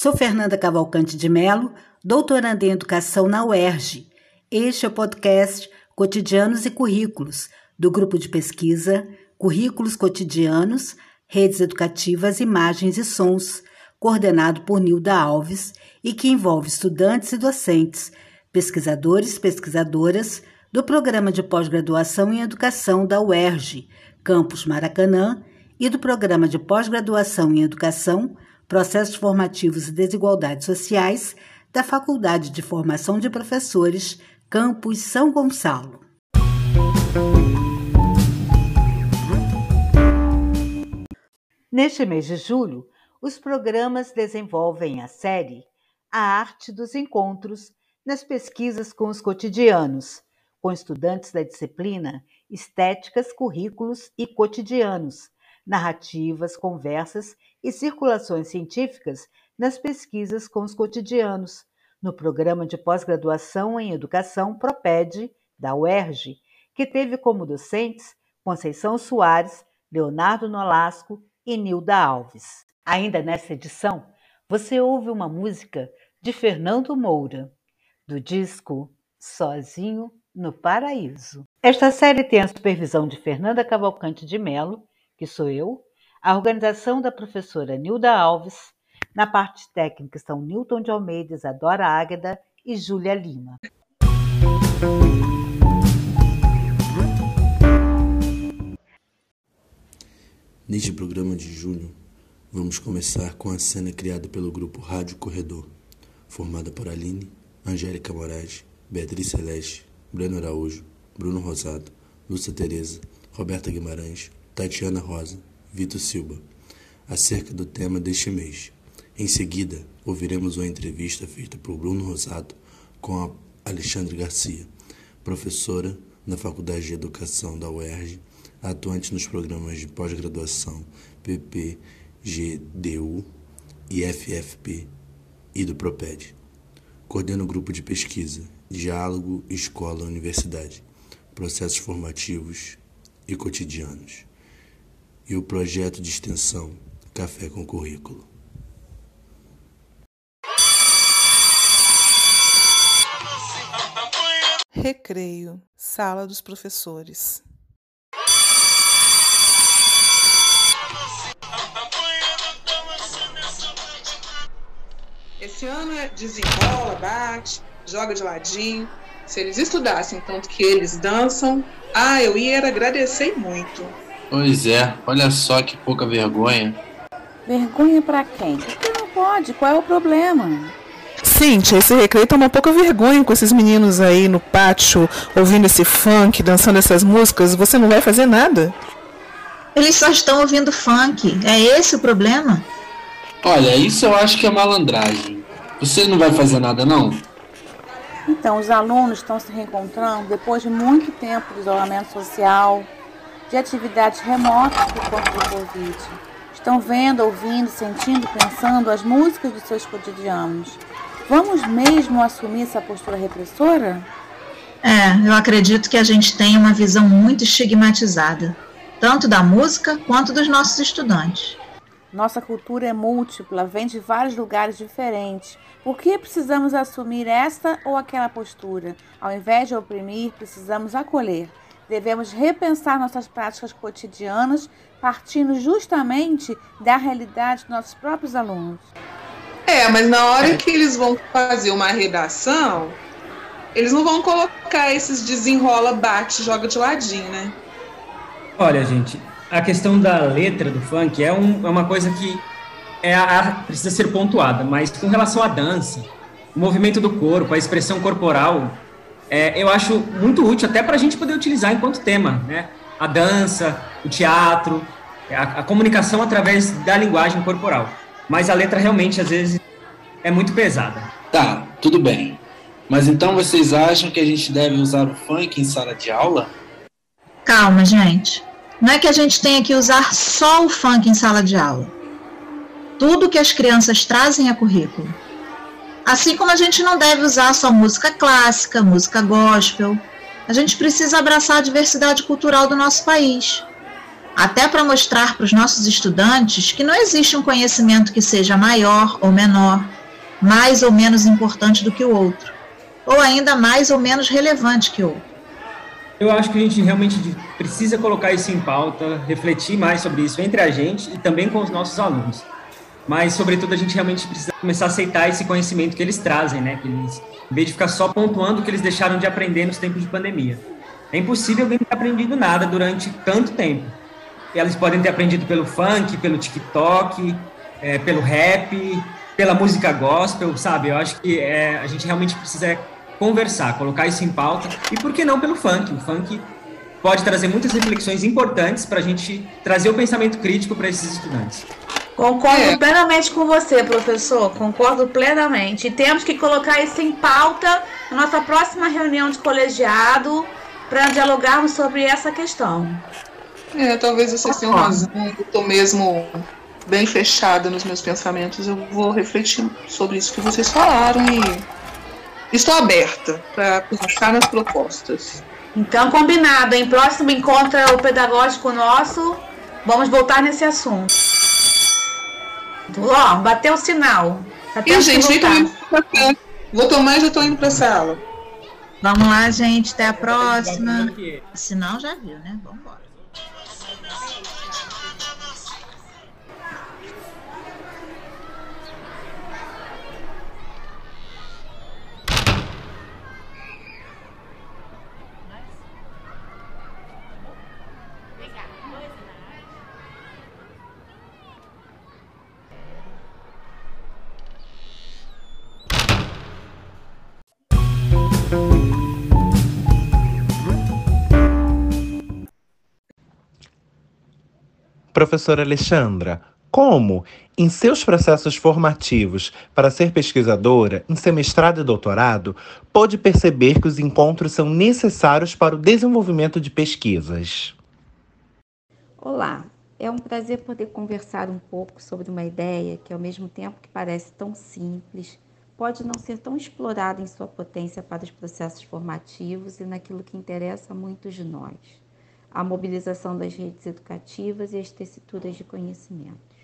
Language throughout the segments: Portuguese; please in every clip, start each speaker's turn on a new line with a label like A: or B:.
A: Sou Fernanda Cavalcante de Melo, doutoranda em Educação na UERJ. Este é o podcast Cotidianos e Currículos, do grupo de pesquisa Currículos Cotidianos, Redes Educativas, Imagens e Sons, coordenado por Nilda Alves e que envolve estudantes e docentes, pesquisadores e pesquisadoras do Programa de Pós-Graduação em Educação da UERJ, Campus Maracanã, e do Programa de Pós-Graduação em Educação Processos Formativos e Desigualdades Sociais da Faculdade de Formação de Professores, Campus São Gonçalo. Neste mês de julho, os programas desenvolvem a série A Arte dos Encontros nas pesquisas com os cotidianos, com estudantes da disciplina Estéticas, Currículos e Cotidianos, narrativas, conversas e circulações científicas nas pesquisas com os cotidianos, no programa de pós-graduação em Educação PROPED, da UERJ, que teve como docentes Conceição Soares, Leonardo Nolasco e Nilda Alves. Ainda nessa edição, você ouve uma música de Fernando Moura, do disco Sozinho no Paraíso. Esta série tem a supervisão de Fernanda Cavalcante de Melo que sou eu, a organização da professora Nilda Alves, na parte técnica estão Newton de Almeida, Isadora Águeda e Júlia Lima.
B: Neste programa de junho, vamos começar com a cena criada pelo grupo Rádio Corredor, formada por Aline, Angélica Moraes, Beatriz Celeste, Breno Araújo, Bruno Rosado, Lúcia Tereza, Roberta Guimarães, Tatiana Rosa, Vitor Silva, acerca do tema deste mês. Em seguida, ouviremos uma entrevista feita por Bruno Rosado com a Alexandre Garcia, professora na Faculdade de Educação da UERJ, atuante nos programas de pós-graduação PP, GDU e FFP e do PROPED. Coordena o grupo de pesquisa Diálogo Escola-Universidade, Processos Formativos e Cotidianos e o projeto de extensão Café com Currículo.
C: Recreio, Sala dos Professores.
D: Esse ano é desenrola, bate, joga de ladinho. Se eles estudassem tanto que eles dançam, ah, eu ia agradecer muito.
E: Pois é, olha só que pouca vergonha.
F: Vergonha para quem? Porque não pode, qual é o problema?
C: Cíntia, esse recreio tá uma pouca vergonha com esses meninos aí no pátio, ouvindo esse funk, dançando essas músicas. Você não vai fazer nada?
G: Eles só estão ouvindo funk. É esse o problema?
E: Olha, isso eu acho que é malandragem. Você não vai fazer nada, não?
F: Então, os alunos estão se reencontrando depois de muito tempo de isolamento social de atividades remotas por conta do Covid. Estão vendo, ouvindo, sentindo, pensando as músicas dos seus cotidianos. Vamos mesmo assumir essa postura repressora?
G: É, eu acredito que a gente tem uma visão muito estigmatizada, tanto da música quanto dos nossos estudantes.
F: Nossa cultura é múltipla, vem de vários lugares diferentes. Por que precisamos assumir esta ou aquela postura? Ao invés de oprimir, precisamos acolher devemos repensar nossas práticas cotidianas partindo justamente da realidade dos nossos próprios alunos.
D: É, mas na hora que eles vão fazer uma redação, eles não vão colocar esses desenrola, bate, joga de ladinho, né?
H: Olha, gente, a questão da letra do funk é, um, é uma coisa que é a, precisa ser pontuada, mas com relação à dança, o movimento do corpo, a expressão corporal, é, eu acho muito útil até para a gente poder utilizar enquanto tema, né? A dança, o teatro, a, a, comunicação através da linguagem corporal. Mas a letra realmente, às vezes, é muito pesada.
E: Tá, tudo bem. Mas então vocês acham que a gente deve usar o funk em sala de aula?
G: Calma, gente. Não é que a gente tenha que usar só o funk em sala de aula. Tudo que as crianças trazem é currículo. Assim como a gente não deve usar só música clássica, música gospel. A gente precisa abraçar a diversidade cultural do nosso país. até para mostrar para os nossos estudantes que não existe um conhecimento que seja maior ou menor, mais ou menos importante do que o outro, ou ainda mais ou menos relevante que o outro.
H: Eu acho que a gente realmente precisa colocar isso em pauta, refletir mais sobre isso entre a gente e também com os nossos alunos. Mas, sobretudo, a gente realmente precisa começar a aceitar esse conhecimento que eles trazem, né? Que eles, em vez de ficar só pontuando o que eles deixaram de aprender nos tempos de pandemia. É impossível alguém ter aprendido nada durante tanto tempo. E eles podem ter aprendido pelo funk, pelo TikTok, é, pelo rap, pela música gospel, sabe? Eu acho que é, a gente realmente precisa conversar, colocar isso em pauta. E por que não pelo funk? O funk pode trazer muitas reflexões importantes para a gente trazer o pensamento crítico para esses estudantes.
F: Concordo é. plenamente com você, professor. Concordo plenamente. E temos que colocar isso em pauta na nossa próxima reunião de colegiado para dialogarmos sobre essa questão.
D: É, talvez vocês tenham razão. Eu estou mesmo bem fechada nos meus pensamentos. Eu vou refletir sobre isso que vocês falaram e Estou aberta para pensar nas propostas.
F: Então, combinado. Em próximo encontro o pedagógico nosso, vamos voltar nesse assunto. Ó, bateu o sinal.
D: e, gente, vou tomar e já estou indo para a sala.
G: Vamos lá, gente. Até a próxima. Sinal já viu, né? Vamos
I: Professora Alexandra, como, em seus processos formativos para ser pesquisadora, em seu mestrado e doutorado, pôde perceber que os encontros são necessários para o desenvolvimento de pesquisas?
J: Olá, é um prazer poder conversar um pouco sobre uma ideia que, ao mesmo tempo que parece tão simples, pode não ser tão explorada em sua potência para os processos formativos e naquilo que interessa a muitos de nós a mobilização das redes educativas e as tessituras de conhecimentos.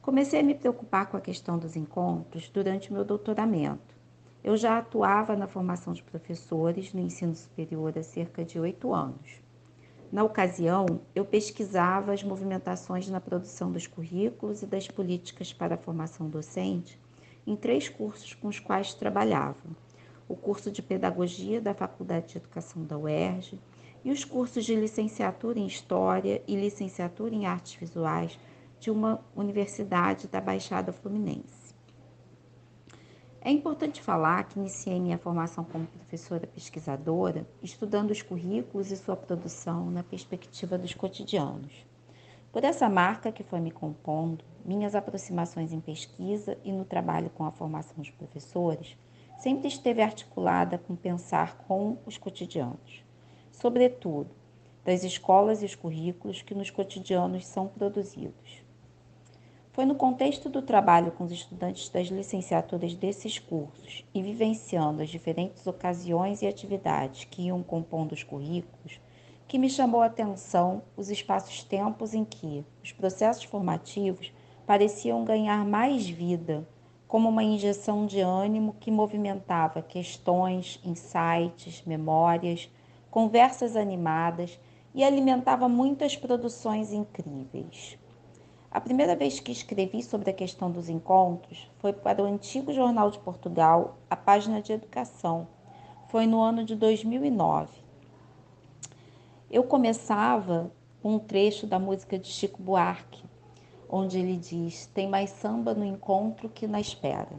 J: Comecei a me preocupar com a questão dos encontros durante meu doutoramento. Eu já atuava na formação de professores no ensino superior há cerca de oito anos. Na ocasião, eu pesquisava as movimentações na produção dos currículos e das políticas para a formação docente em três cursos com os quais trabalhava: o curso de Pedagogia da Faculdade de Educação da UERJ, e os cursos de licenciatura em História e licenciatura em Artes Visuais de uma universidade da Baixada Fluminense. É importante falar que iniciei minha formação como professora pesquisadora estudando os currículos e sua produção na perspectiva dos cotidianos. Por essa marca que foi me compondo, minhas aproximações em pesquisa e no trabalho com a formação dos professores sempre esteve articulada com pensar com os cotidianos sobretudo, das escolas e os currículos que nos cotidianos são produzidos. Foi no contexto do trabalho com os estudantes das licenciaturas desses cursos e vivenciando as diferentes ocasiões e atividades que iam compondo os currículos que me chamou a atenção os espaços-tempos em que os processos formativos pareciam ganhar mais vida, como uma injeção de ânimo que movimentava questões, insights, memórias, conversas animadas e alimentava muitas produções incríveis. A primeira vez que escrevi sobre a questão dos encontros foi para o antigo Jornal de Portugal, a página de educação. Foi no ano de 2009. Eu começava com um trecho da música de Chico Buarque, onde ele diz: Tem mais samba no encontro que na espera.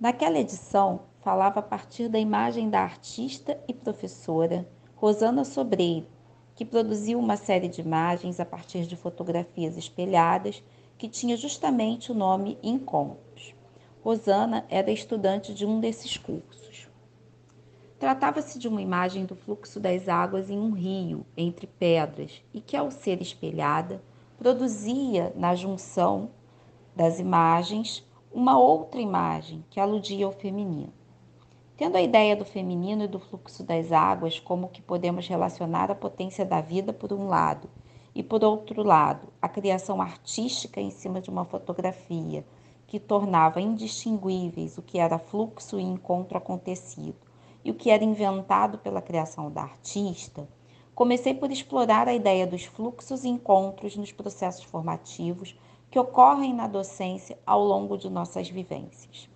J: Naquela edição, falava a partir da imagem da artista e professora Rosana Sobreiro, que produziu uma série de imagens a partir de fotografias espelhadas que tinha justamente o nome Encontros. Rosana era estudante de um desses cursos. Tratava-se de uma imagem do fluxo das águas em um rio, entre pedras, e que, ao ser espelhada, produzia na junção das imagens uma outra imagem que aludia ao feminino. Tendo a ideia do feminino e do fluxo das águas como que podemos relacionar a potência da vida por um lado e por outro lado, a criação artística em cima de uma fotografia que tornava indistinguíveis o que era fluxo e encontro acontecido e o que era inventado pela criação da artista, comecei por explorar a ideia dos fluxos e encontros nos processos formativos que ocorrem na docência ao longo de nossas vivências.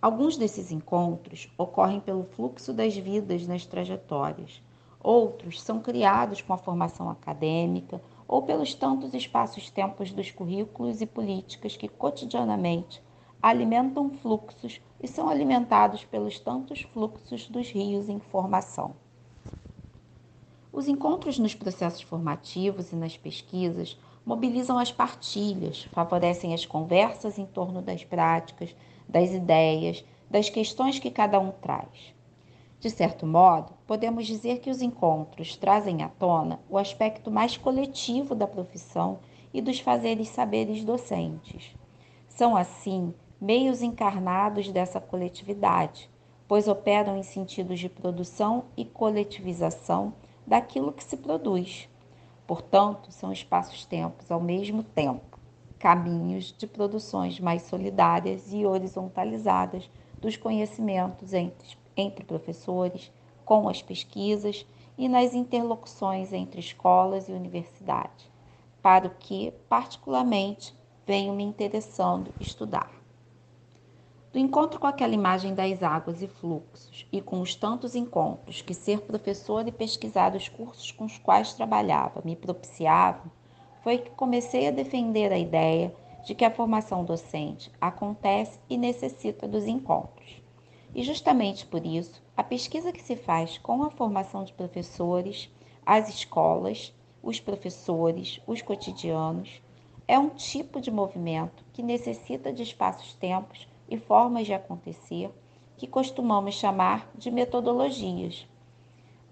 J: Alguns desses encontros ocorrem pelo fluxo das vidas nas trajetórias, outros são criados com a formação acadêmica ou pelos tantos espaços-tempos dos currículos e políticas que cotidianamente alimentam fluxos e são alimentados pelos tantos fluxos dos rios em formação. Os encontros nos processos formativos e nas pesquisas mobilizam as partilhas, favorecem as conversas em torno das práticas, das ideias, das questões que cada um traz. De certo modo, podemos dizer que os encontros trazem à tona o aspecto mais coletivo da profissão e dos fazeres saberes docentes. São, assim, meios encarnados dessa coletividade, pois operam em sentidos de produção e coletivização daquilo que se produz. Portanto, são espaços-tempos ao mesmo tempo, caminhos de produções mais solidárias e horizontalizadas dos conhecimentos entre, entre professores, com as pesquisas e nas interlocuções entre escolas e universidades, para o que, particularmente, venho me interessando estudar. Do encontro com aquela imagem das águas e fluxos, e com os tantos encontros que ser professor e pesquisar os cursos com os quais trabalhava me propiciavam, foi que comecei a defender a ideia de que a formação docente acontece e necessita dos encontros. E justamente por isso, a pesquisa que se faz com a formação de professores, as escolas, os professores, os cotidianos, é um tipo de movimento que necessita de espaços-tempos e formas de acontecer que costumamos chamar de metodologias,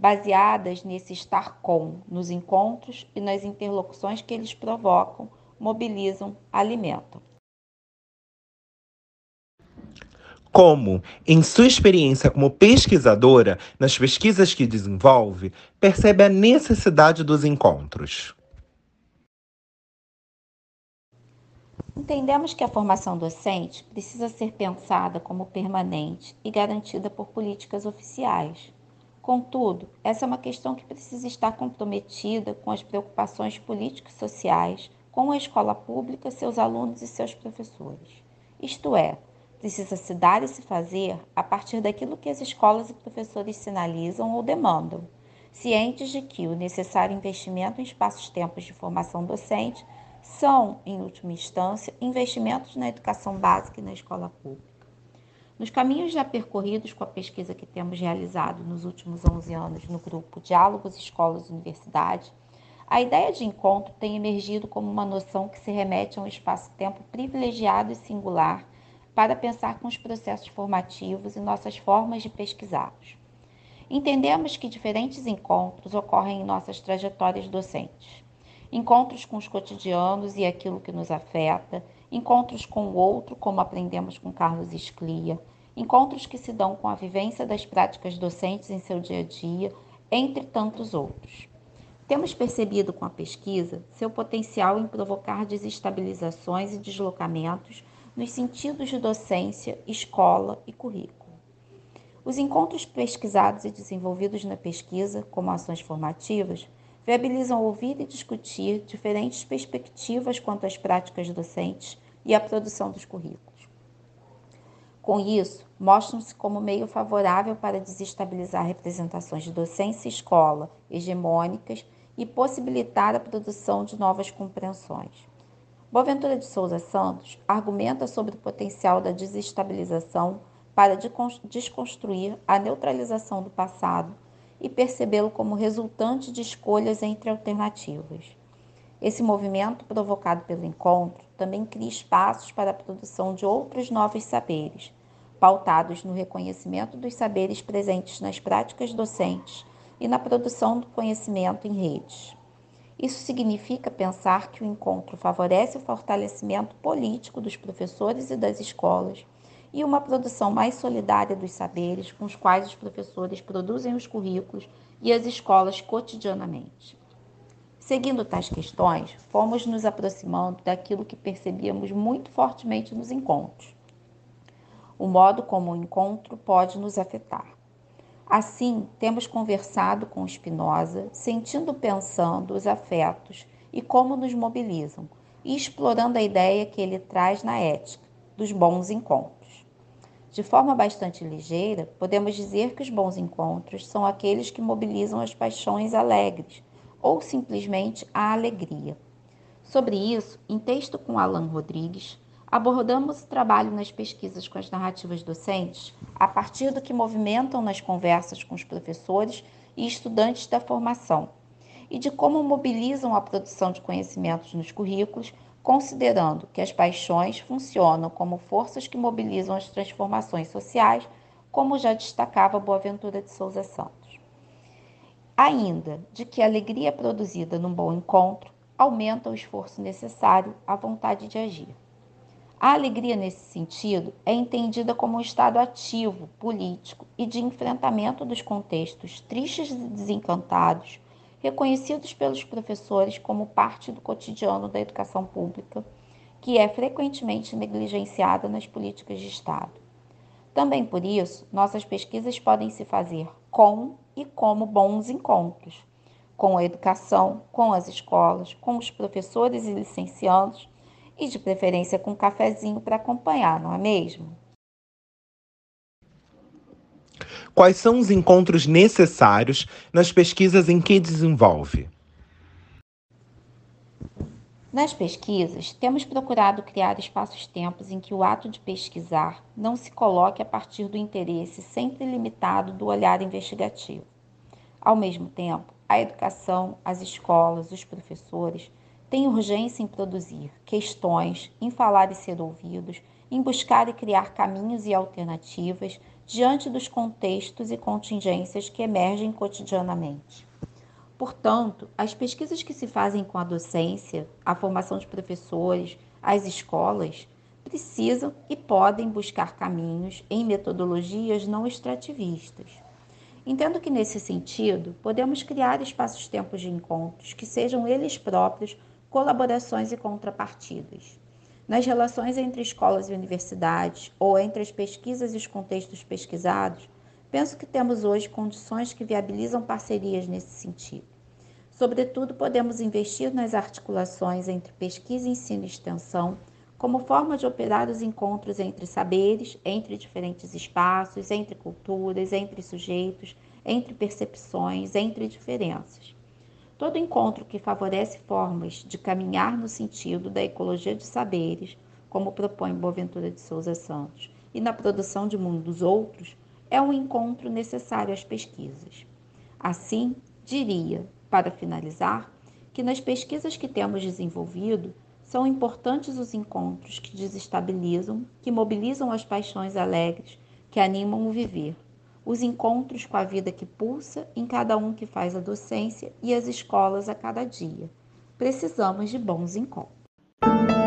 J: baseadas nesse estar com, nos encontros e nas interlocuções que eles provocam, mobilizam, alimentam.
I: Como, em sua experiência como pesquisadora, nas pesquisas que desenvolve, percebe a necessidade dos encontros?
J: Entendemos que a formação docente precisa ser pensada como permanente e garantida por políticas oficiais. Contudo, essa é uma questão que precisa estar comprometida com as preocupações políticas sociais, com a escola pública, seus alunos e seus professores. Isto é, precisa se dar e se fazer a partir daquilo que as escolas e professores sinalizam ou demandam, cientes de que o necessário investimento em espaços-tempos de formação docente são, em última instância, investimentos na educação básica e na escola pública. Nos caminhos já percorridos com a pesquisa que temos realizado nos últimos 11 anos no grupo Diálogos Escolas Universidade, a ideia de encontro tem emergido como uma noção que se remete a um espaço-tempo privilegiado e singular para pensar com os processos formativos e nossas formas de pesquisá-los. Entendemos que diferentes encontros ocorrem em nossas trajetórias docentes encontros com os cotidianos e aquilo que nos afeta, encontros com o outro, como aprendemos com Carlos Esclia, encontros que se dão com a vivência das práticas docentes em seu dia a dia, entre tantos outros. Temos percebido com a pesquisa seu potencial em provocar desestabilizações e deslocamentos nos sentidos de docência, escola e currículo. Os encontros pesquisados e desenvolvidos na pesquisa, como ações formativas, viabilizam ouvir e discutir diferentes perspectivas quanto às práticas docentes e à produção dos currículos. Com isso, mostram-se como meio favorável para desestabilizar representações de docência e escola hegemônicas e possibilitar a produção de novas compreensões. Boaventura de Souza Santos argumenta sobre o potencial da desestabilização para desconstruir a neutralização do passado e percebê-lo como resultante de escolhas entre alternativas. Esse movimento, provocado pelo encontro, também cria espaços para a produção de outros novos saberes, pautados no reconhecimento dos saberes presentes nas práticas docentes e na produção do conhecimento em redes. Isso significa pensar que o encontro favorece o fortalecimento político dos professores e das escolas e uma produção mais solidária dos saberes com os quais os professores produzem os currículos e as escolas cotidianamente. Seguindo tais questões, fomos nos aproximando daquilo que percebíamos muito fortemente nos encontros. O modo como o encontro pode nos afetar. Assim, temos conversado com Spinoza, sentindo pensando os afetos e como nos mobilizam, e explorando a ideia que ele traz na ética, dos bons encontros. De forma bastante ligeira, podemos dizer que os bons encontros são aqueles que mobilizam as paixões alegres, ou simplesmente a alegria. Sobre isso, em texto com Alan Rodrigues, abordamos o trabalho nas pesquisas com as narrativas docentes a partir do que movimentam nas conversas com os professores e estudantes da formação e de como mobilizam a produção de conhecimentos nos currículos, considerando que as paixões funcionam como forças que mobilizam as transformações sociais, como já destacava Boaventura de Souza Santos ainda de que a alegria produzida num bom encontro aumenta o esforço necessário à vontade de agir. A alegria, nesse sentido, é entendida como um estado ativo, político e de enfrentamento dos contextos tristes e desencantados, reconhecidos pelos professores como parte do cotidiano da educação pública, que é frequentemente negligenciada nas políticas de Estado. Também por isso, nossas pesquisas podem se fazer com e como bons encontros com a educação, com as escolas, com os professores e licenciados e de preferência com um cafezinho para acompanhar, não é mesmo?
I: Quais são os encontros necessários nas pesquisas em que desenvolve?
J: Nas pesquisas, temos procurado criar espaços-tempos em que o ato de pesquisar não se coloque a partir do interesse sempre limitado do olhar investigativo. Ao mesmo tempo, a educação, as escolas, os professores têm urgência em produzir questões, em falar e ser ouvidos, em buscar e criar caminhos e alternativas diante dos contextos e contingências que emergem cotidianamente. Portanto, as pesquisas que se fazem com a docência, a formação de professores, as escolas, precisam e podem buscar caminhos em metodologias não extrativistas Entendo que, nesse sentido, podemos criar espaços-tempos de encontros que sejam eles próprios colaborações e contrapartidas. Nas relações entre escolas e universidades, ou entre as pesquisas e os contextos pesquisados, penso que temos hoje condições que viabilizam parcerias nesse sentido. Sobretudo, podemos investir nas articulações entre pesquisa, ensino e extensão como forma de operar os encontros entre saberes, entre diferentes espaços, entre culturas, entre sujeitos, entre percepções, entre diferenças. Todo encontro que favorece formas de caminhar no sentido da ecologia de saberes, como propõe Boaventura de Souza Santos, e na produção de mundos outros, é um encontro necessário às pesquisas. Assim, diria, para finalizar, que nas pesquisas que temos desenvolvido, são importantes os encontros que desestabilizam, que mobilizam as paixões alegres, que animam o viver. Os encontros com a vida que pulsa em cada um que faz a docência e as escolas a cada dia. Precisamos de bons encontros.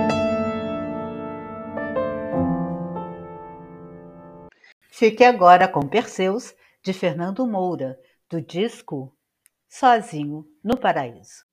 A: Fique agora com Perseus, de Fernando Moura, do disco Sozinho no Paraíso.